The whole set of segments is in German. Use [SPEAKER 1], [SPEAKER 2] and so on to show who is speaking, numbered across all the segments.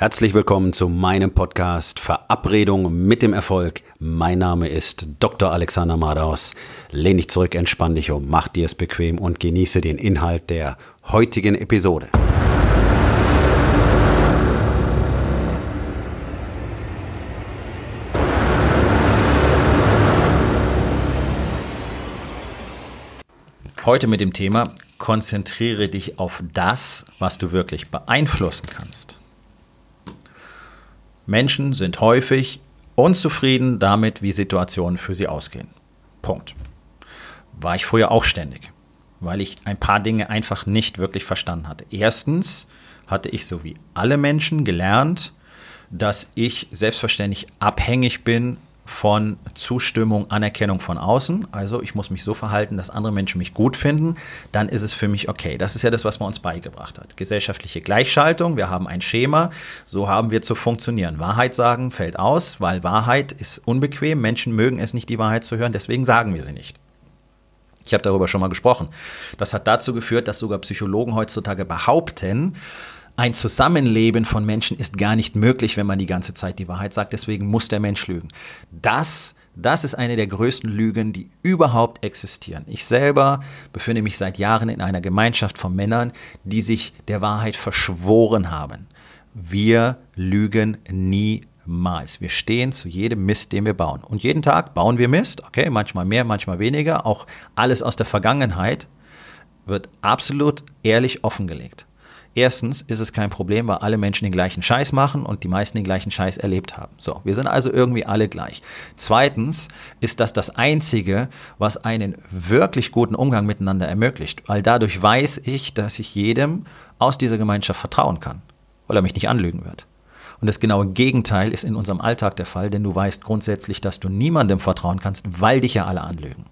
[SPEAKER 1] Herzlich willkommen zu meinem Podcast Verabredung mit dem Erfolg. Mein Name ist Dr. Alexander Madaus. Lehn dich zurück, entspann dich um, mach dir es bequem und genieße den Inhalt der heutigen Episode. Heute mit dem Thema Konzentriere dich auf das, was du wirklich beeinflussen kannst. Menschen sind häufig unzufrieden damit, wie Situationen für sie ausgehen. Punkt. War ich früher auch ständig, weil ich ein paar Dinge einfach nicht wirklich verstanden hatte. Erstens hatte ich so wie alle Menschen gelernt, dass ich selbstverständlich abhängig bin von Zustimmung, Anerkennung von außen. Also ich muss mich so verhalten, dass andere Menschen mich gut finden. Dann ist es für mich okay. Das ist ja das, was man uns beigebracht hat. Gesellschaftliche Gleichschaltung. Wir haben ein Schema. So haben wir zu funktionieren. Wahrheit sagen fällt aus, weil Wahrheit ist unbequem. Menschen mögen es nicht, die Wahrheit zu hören. Deswegen sagen wir sie nicht. Ich habe darüber schon mal gesprochen. Das hat dazu geführt, dass sogar Psychologen heutzutage behaupten, ein Zusammenleben von Menschen ist gar nicht möglich, wenn man die ganze Zeit die Wahrheit sagt. Deswegen muss der Mensch lügen. Das, das ist eine der größten Lügen, die überhaupt existieren. Ich selber befinde mich seit Jahren in einer Gemeinschaft von Männern, die sich der Wahrheit verschworen haben. Wir lügen niemals. Wir stehen zu jedem Mist, den wir bauen. Und jeden Tag bauen wir Mist, okay, manchmal mehr, manchmal weniger. Auch alles aus der Vergangenheit wird absolut ehrlich offengelegt. Erstens ist es kein Problem, weil alle Menschen den gleichen Scheiß machen und die meisten den gleichen Scheiß erlebt haben. So, wir sind also irgendwie alle gleich. Zweitens ist das das Einzige, was einen wirklich guten Umgang miteinander ermöglicht, weil dadurch weiß ich, dass ich jedem aus dieser Gemeinschaft vertrauen kann, weil er mich nicht anlügen wird. Und das genaue Gegenteil ist in unserem Alltag der Fall, denn du weißt grundsätzlich, dass du niemandem vertrauen kannst, weil dich ja alle anlügen.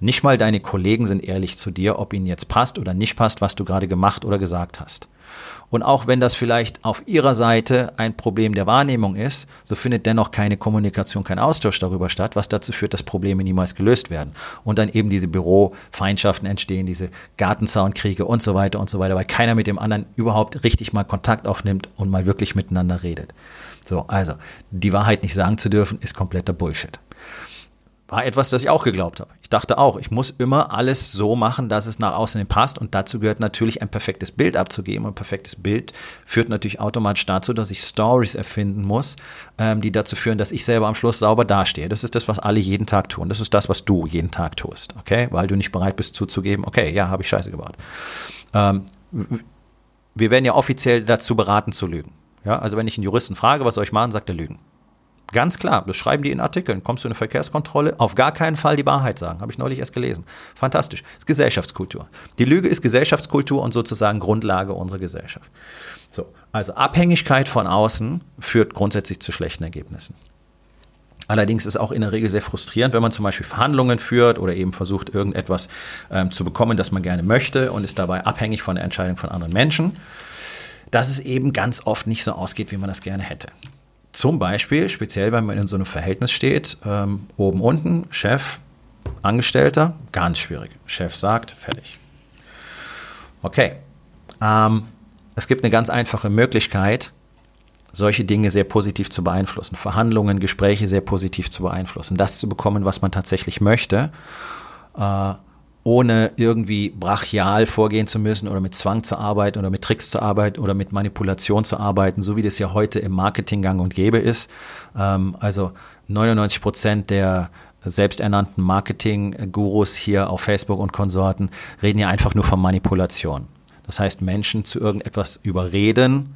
[SPEAKER 1] Nicht mal deine Kollegen sind ehrlich zu dir, ob ihnen jetzt passt oder nicht passt, was du gerade gemacht oder gesagt hast. Und auch wenn das vielleicht auf ihrer Seite ein Problem der Wahrnehmung ist, so findet dennoch keine Kommunikation, kein Austausch darüber statt, was dazu führt, dass Probleme niemals gelöst werden. Und dann eben diese Bürofeindschaften entstehen, diese Gartenzaunkriege und so weiter und so weiter, weil keiner mit dem anderen überhaupt richtig mal Kontakt aufnimmt und mal wirklich miteinander redet. So, also, die Wahrheit nicht sagen zu dürfen, ist kompletter Bullshit war etwas, das ich auch geglaubt habe. Ich dachte auch, ich muss immer alles so machen, dass es nach außen passt und dazu gehört natürlich ein perfektes Bild abzugeben und ein perfektes Bild führt natürlich automatisch dazu, dass ich Stories erfinden muss, ähm, die dazu führen, dass ich selber am Schluss sauber dastehe. Das ist das, was alle jeden Tag tun. Das ist das, was du jeden Tag tust, okay? Weil du nicht bereit bist zuzugeben, okay, ja, habe ich Scheiße gebaut. Ähm, wir werden ja offiziell dazu beraten zu lügen. Ja, also wenn ich einen Juristen frage, was soll ich machen, sagt er lügen. Ganz klar, das schreiben die in Artikeln. Kommst du in eine Verkehrskontrolle? Auf gar keinen Fall die Wahrheit sagen. Habe ich neulich erst gelesen. Fantastisch. Das ist Gesellschaftskultur. Die Lüge ist Gesellschaftskultur und sozusagen Grundlage unserer Gesellschaft. So, also Abhängigkeit von außen führt grundsätzlich zu schlechten Ergebnissen. Allerdings ist auch in der Regel sehr frustrierend, wenn man zum Beispiel Verhandlungen führt oder eben versucht, irgendetwas ähm, zu bekommen, das man gerne möchte und ist dabei abhängig von der Entscheidung von anderen Menschen, dass es eben ganz oft nicht so ausgeht, wie man das gerne hätte. Zum Beispiel, speziell wenn man in so einem Verhältnis steht, ähm, oben, unten, Chef, Angestellter, ganz schwierig. Chef sagt, fertig. Okay. Ähm, es gibt eine ganz einfache Möglichkeit, solche Dinge sehr positiv zu beeinflussen, Verhandlungen, Gespräche sehr positiv zu beeinflussen, das zu bekommen, was man tatsächlich möchte. Äh, ohne irgendwie brachial vorgehen zu müssen oder mit Zwang zu arbeiten oder mit Tricks zu arbeiten oder mit Manipulation zu arbeiten, so wie das ja heute im Marketing gang und gäbe ist. Ähm, also 99 Prozent der selbsternannten Marketing-Gurus hier auf Facebook und Konsorten reden ja einfach nur von Manipulation. Das heißt, Menschen zu irgendetwas überreden,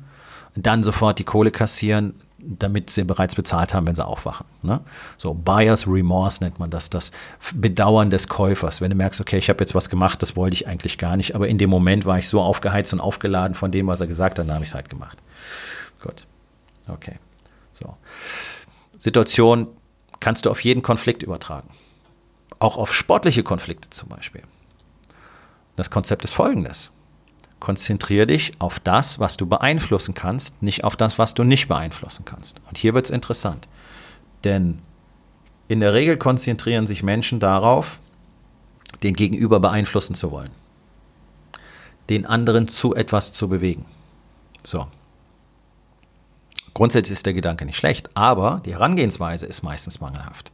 [SPEAKER 1] dann sofort die Kohle kassieren, damit sie bereits bezahlt haben, wenn sie aufwachen. Ne? So Buyer's Remorse nennt man das, das Bedauern des Käufers. Wenn du merkst, okay, ich habe jetzt was gemacht, das wollte ich eigentlich gar nicht, aber in dem Moment war ich so aufgeheizt und aufgeladen von dem, was er gesagt hat, dann habe ich es halt gemacht. Gut, okay. So. Situation kannst du auf jeden Konflikt übertragen. Auch auf sportliche Konflikte zum Beispiel. Das Konzept ist folgendes. Konzentriere dich auf das, was du beeinflussen kannst, nicht auf das, was du nicht beeinflussen kannst. Und hier wird es interessant. Denn in der Regel konzentrieren sich Menschen darauf, den Gegenüber beeinflussen zu wollen. Den anderen zu etwas zu bewegen. So. Grundsätzlich ist der Gedanke nicht schlecht, aber die Herangehensweise ist meistens mangelhaft.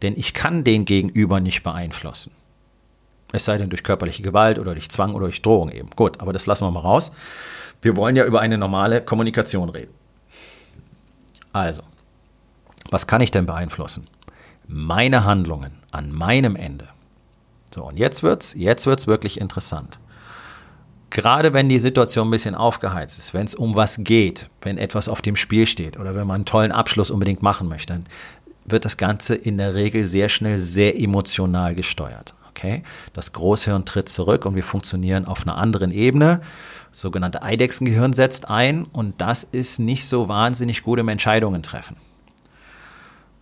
[SPEAKER 1] Denn ich kann den Gegenüber nicht beeinflussen. Es sei denn durch körperliche Gewalt oder durch Zwang oder durch Drohung eben. Gut, aber das lassen wir mal raus. Wir wollen ja über eine normale Kommunikation reden. Also, was kann ich denn beeinflussen? Meine Handlungen an meinem Ende. So, und jetzt wird's, jetzt wird's wirklich interessant. Gerade wenn die Situation ein bisschen aufgeheizt ist, wenn es um was geht, wenn etwas auf dem Spiel steht oder wenn man einen tollen Abschluss unbedingt machen möchte, dann wird das Ganze in der Regel sehr schnell sehr emotional gesteuert. Okay? Das Großhirn tritt zurück und wir funktionieren auf einer anderen Ebene. Das sogenannte Eidechsengehirn setzt ein und das ist nicht so wahnsinnig gut im Entscheidungen treffen.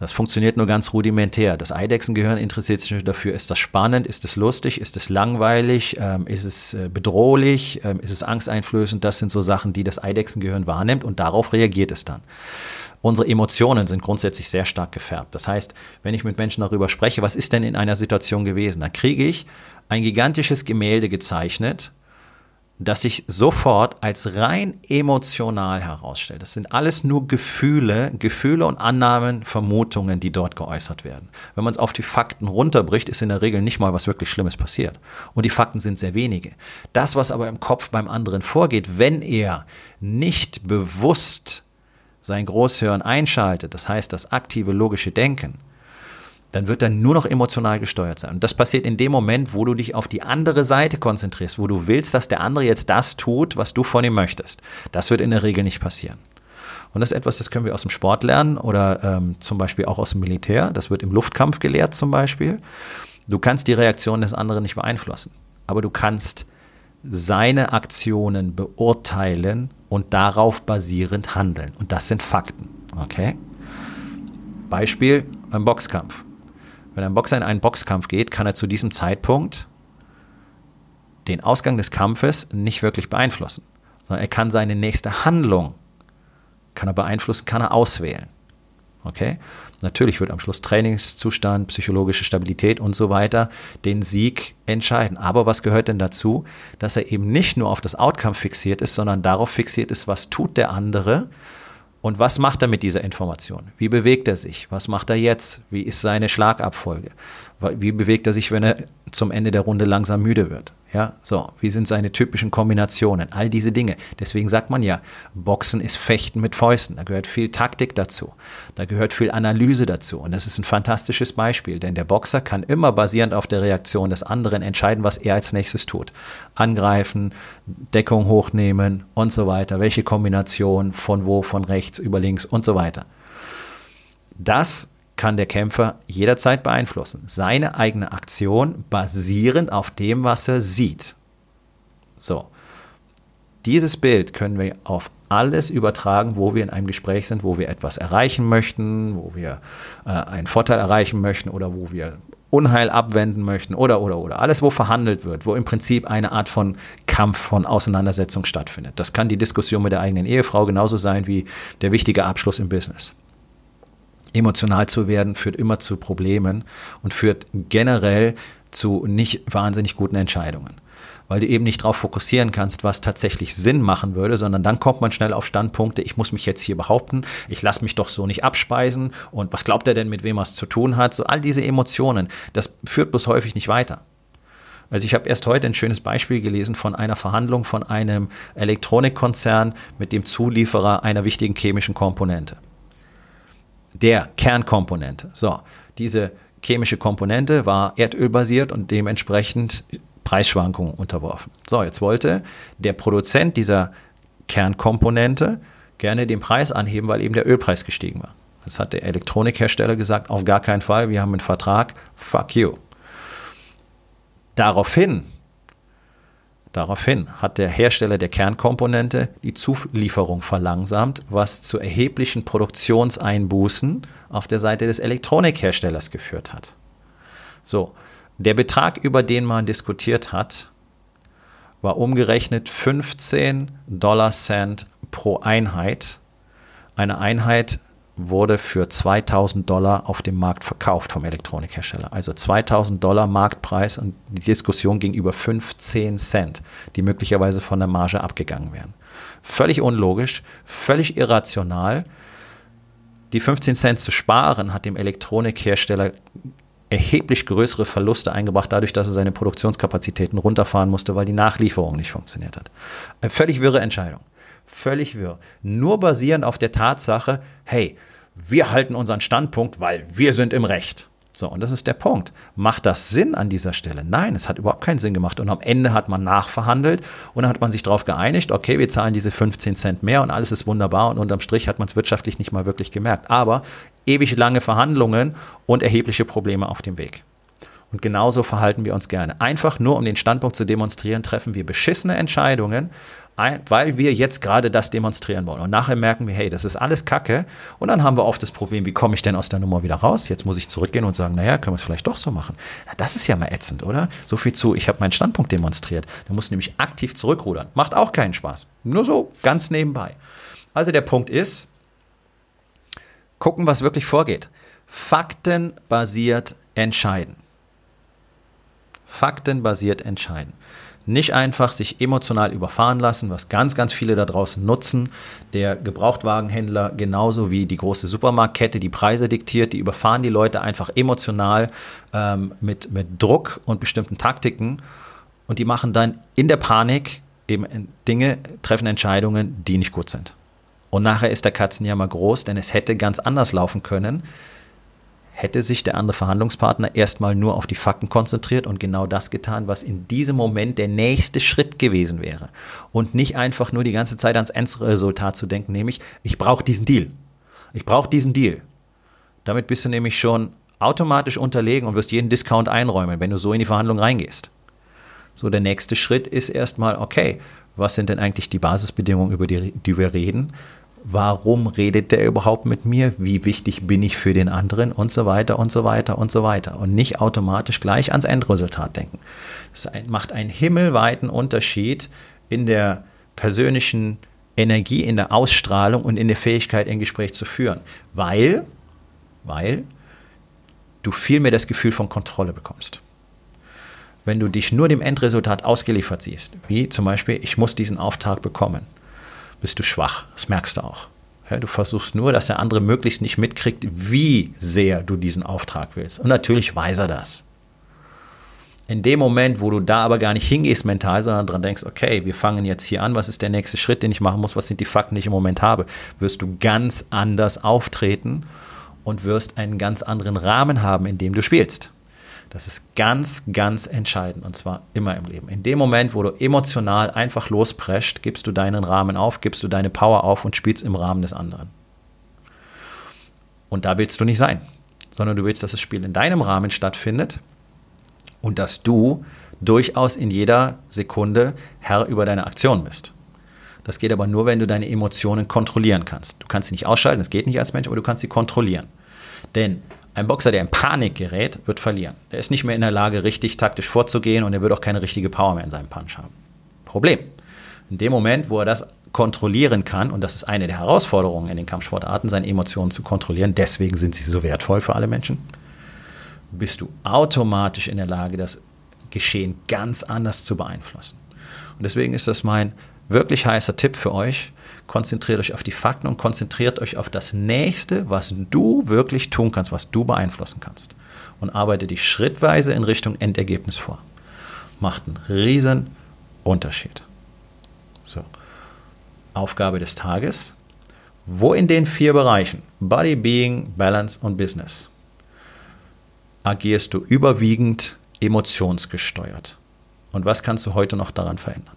[SPEAKER 1] Das funktioniert nur ganz rudimentär. Das Eidechsengehirn interessiert sich dafür, ist das spannend, ist es lustig, ist es langweilig, ähm, ist es äh, bedrohlich, ähm, ist es angsteinflößend. Das sind so Sachen, die das Eidechsengehirn wahrnimmt und darauf reagiert es dann. Unsere Emotionen sind grundsätzlich sehr stark gefärbt. Das heißt, wenn ich mit Menschen darüber spreche, was ist denn in einer Situation gewesen, dann kriege ich ein gigantisches Gemälde gezeichnet, das sich sofort als rein emotional herausstellt. Das sind alles nur Gefühle, Gefühle und Annahmen, Vermutungen, die dort geäußert werden. Wenn man es auf die Fakten runterbricht, ist in der Regel nicht mal was wirklich Schlimmes passiert. Und die Fakten sind sehr wenige. Das, was aber im Kopf beim anderen vorgeht, wenn er nicht bewusst sein Großhirn einschaltet, das heißt das aktive logische Denken, dann wird er nur noch emotional gesteuert sein. Und das passiert in dem Moment, wo du dich auf die andere Seite konzentrierst, wo du willst, dass der andere jetzt das tut, was du von ihm möchtest. Das wird in der Regel nicht passieren. Und das ist etwas, das können wir aus dem Sport lernen oder ähm, zum Beispiel auch aus dem Militär. Das wird im Luftkampf gelehrt zum Beispiel. Du kannst die Reaktion des anderen nicht beeinflussen, aber du kannst seine Aktionen beurteilen und darauf basierend handeln. Und das sind Fakten. Okay? Beispiel ein Boxkampf. Wenn ein Boxer in einen Boxkampf geht, kann er zu diesem Zeitpunkt den Ausgang des Kampfes nicht wirklich beeinflussen, sondern er kann seine nächste Handlung kann er beeinflussen, kann er auswählen. Okay? Natürlich wird am Schluss Trainingszustand, psychologische Stabilität und so weiter den Sieg entscheiden. Aber was gehört denn dazu? Dass er eben nicht nur auf das Outcome fixiert ist, sondern darauf fixiert ist, was tut der andere und was macht er mit dieser Information? Wie bewegt er sich? Was macht er jetzt? Wie ist seine Schlagabfolge? Wie bewegt er sich, wenn er zum Ende der Runde langsam müde wird? Ja, so, wie sind seine typischen Kombinationen? All diese Dinge. Deswegen sagt man ja, Boxen ist Fechten mit Fäusten. Da gehört viel Taktik dazu. Da gehört viel Analyse dazu. Und das ist ein fantastisches Beispiel, denn der Boxer kann immer basierend auf der Reaktion des anderen entscheiden, was er als nächstes tut. Angreifen, Deckung hochnehmen und so weiter. Welche Kombination von wo, von rechts über links und so weiter. Das kann der Kämpfer jederzeit beeinflussen. Seine eigene Aktion basierend auf dem, was er sieht. So. Dieses Bild können wir auf alles übertragen, wo wir in einem Gespräch sind, wo wir etwas erreichen möchten, wo wir äh, einen Vorteil erreichen möchten oder wo wir Unheil abwenden möchten oder, oder, oder. Alles, wo verhandelt wird, wo im Prinzip eine Art von Kampf, von Auseinandersetzung stattfindet. Das kann die Diskussion mit der eigenen Ehefrau genauso sein wie der wichtige Abschluss im Business emotional zu werden, führt immer zu Problemen und führt generell zu nicht wahnsinnig guten Entscheidungen. Weil du eben nicht darauf fokussieren kannst, was tatsächlich Sinn machen würde, sondern dann kommt man schnell auf Standpunkte, ich muss mich jetzt hier behaupten, ich lasse mich doch so nicht abspeisen und was glaubt er denn, mit wem er es zu tun hat? So all diese Emotionen, das führt bloß häufig nicht weiter. Also ich habe erst heute ein schönes Beispiel gelesen von einer Verhandlung von einem Elektronikkonzern mit dem Zulieferer einer wichtigen chemischen Komponente der Kernkomponente. So, diese chemische Komponente war erdölbasiert und dementsprechend Preisschwankungen unterworfen. So, jetzt wollte der Produzent dieser Kernkomponente gerne den Preis anheben, weil eben der Ölpreis gestiegen war. Das hat der Elektronikhersteller gesagt, auf gar keinen Fall, wir haben einen Vertrag, fuck you. Daraufhin Daraufhin hat der Hersteller der Kernkomponente die Zulieferung verlangsamt, was zu erheblichen Produktionseinbußen auf der Seite des Elektronikherstellers geführt hat. So, der Betrag, über den man diskutiert hat, war umgerechnet 15 Dollar Cent pro Einheit. Eine Einheit wurde für 2000 Dollar auf dem Markt verkauft vom Elektronikhersteller. Also 2000 Dollar Marktpreis und die Diskussion ging über 15 Cent, die möglicherweise von der Marge abgegangen wären. Völlig unlogisch, völlig irrational. Die 15 Cent zu sparen hat dem Elektronikhersteller erheblich größere Verluste eingebracht, dadurch, dass er seine Produktionskapazitäten runterfahren musste, weil die Nachlieferung nicht funktioniert hat. Eine völlig wirre Entscheidung. Völlig wirr. Nur basierend auf der Tatsache, hey, wir halten unseren Standpunkt, weil wir sind im Recht. So, und das ist der Punkt. Macht das Sinn an dieser Stelle? Nein, es hat überhaupt keinen Sinn gemacht. Und am Ende hat man nachverhandelt und dann hat man sich darauf geeinigt, okay, wir zahlen diese 15 Cent mehr und alles ist wunderbar und unterm Strich hat man es wirtschaftlich nicht mal wirklich gemerkt. Aber ewig lange Verhandlungen und erhebliche Probleme auf dem Weg. Und genauso verhalten wir uns gerne. Einfach nur um den Standpunkt zu demonstrieren, treffen wir beschissene Entscheidungen, weil wir jetzt gerade das demonstrieren wollen. Und nachher merken wir, hey, das ist alles Kacke. Und dann haben wir oft das Problem, wie komme ich denn aus der Nummer wieder raus? Jetzt muss ich zurückgehen und sagen, naja, können wir es vielleicht doch so machen. Ja, das ist ja mal ätzend, oder? So viel zu, ich habe meinen Standpunkt demonstriert. Du musst nämlich aktiv zurückrudern. Macht auch keinen Spaß. Nur so, ganz nebenbei. Also der Punkt ist, gucken, was wirklich vorgeht. Faktenbasiert entscheiden. Faktenbasiert entscheiden. Nicht einfach sich emotional überfahren lassen, was ganz, ganz viele da draußen nutzen. Der Gebrauchtwagenhändler genauso wie die große Supermarktkette die Preise diktiert, die überfahren die Leute einfach emotional ähm, mit, mit Druck und bestimmten Taktiken und die machen dann in der Panik eben Dinge, treffen Entscheidungen, die nicht gut sind. Und nachher ist der Katzenjammer groß, denn es hätte ganz anders laufen können hätte sich der andere Verhandlungspartner erstmal nur auf die Fakten konzentriert und genau das getan, was in diesem Moment der nächste Schritt gewesen wäre. Und nicht einfach nur die ganze Zeit ans Endresultat zu denken, nämlich, ich brauche diesen Deal. Ich brauche diesen Deal. Damit bist du nämlich schon automatisch unterlegen und wirst jeden Discount einräumen, wenn du so in die Verhandlung reingehst. So, der nächste Schritt ist erstmal, okay, was sind denn eigentlich die Basisbedingungen, über die, die wir reden? Warum redet der überhaupt mit mir, wie wichtig bin ich für den anderen und so weiter und so weiter und so weiter. Und nicht automatisch gleich ans Endresultat denken. Es macht einen himmelweiten Unterschied in der persönlichen Energie, in der Ausstrahlung und in der Fähigkeit, ein Gespräch zu führen. Weil, weil du viel mehr das Gefühl von Kontrolle bekommst. Wenn du dich nur dem Endresultat ausgeliefert siehst, wie zum Beispiel, ich muss diesen Auftrag bekommen, bist du schwach. Das merkst du auch. Ja, du versuchst nur, dass der andere möglichst nicht mitkriegt, wie sehr du diesen Auftrag willst. Und natürlich weiß er das. In dem Moment, wo du da aber gar nicht hingehst mental, sondern dran denkst, okay, wir fangen jetzt hier an, was ist der nächste Schritt, den ich machen muss, was sind die Fakten, die ich im Moment habe, wirst du ganz anders auftreten und wirst einen ganz anderen Rahmen haben, in dem du spielst. Das ist ganz, ganz entscheidend und zwar immer im Leben. In dem Moment, wo du emotional einfach losprescht, gibst du deinen Rahmen auf, gibst du deine Power auf und spielst im Rahmen des anderen. Und da willst du nicht sein, sondern du willst, dass das Spiel in deinem Rahmen stattfindet und dass du durchaus in jeder Sekunde Herr über deine Aktion bist. Das geht aber nur, wenn du deine Emotionen kontrollieren kannst. Du kannst sie nicht ausschalten, das geht nicht als Mensch, aber du kannst sie kontrollieren. Denn ein Boxer, der in Panik gerät, wird verlieren. Der ist nicht mehr in der Lage, richtig taktisch vorzugehen und er wird auch keine richtige Power mehr in seinem Punch haben. Problem. In dem Moment, wo er das kontrollieren kann, und das ist eine der Herausforderungen in den Kampfsportarten, seine Emotionen zu kontrollieren, deswegen sind sie so wertvoll für alle Menschen, bist du automatisch in der Lage, das Geschehen ganz anders zu beeinflussen. Und deswegen ist das mein wirklich heißer Tipp für euch, konzentriert euch auf die Fakten und konzentriert euch auf das Nächste, was du wirklich tun kannst, was du beeinflussen kannst. Und arbeite dich schrittweise in Richtung Endergebnis vor. Macht einen riesen Unterschied. So. Aufgabe des Tages. Wo in den vier Bereichen Body, Being, Balance und Business agierst du überwiegend emotionsgesteuert? Und was kannst du heute noch daran verändern?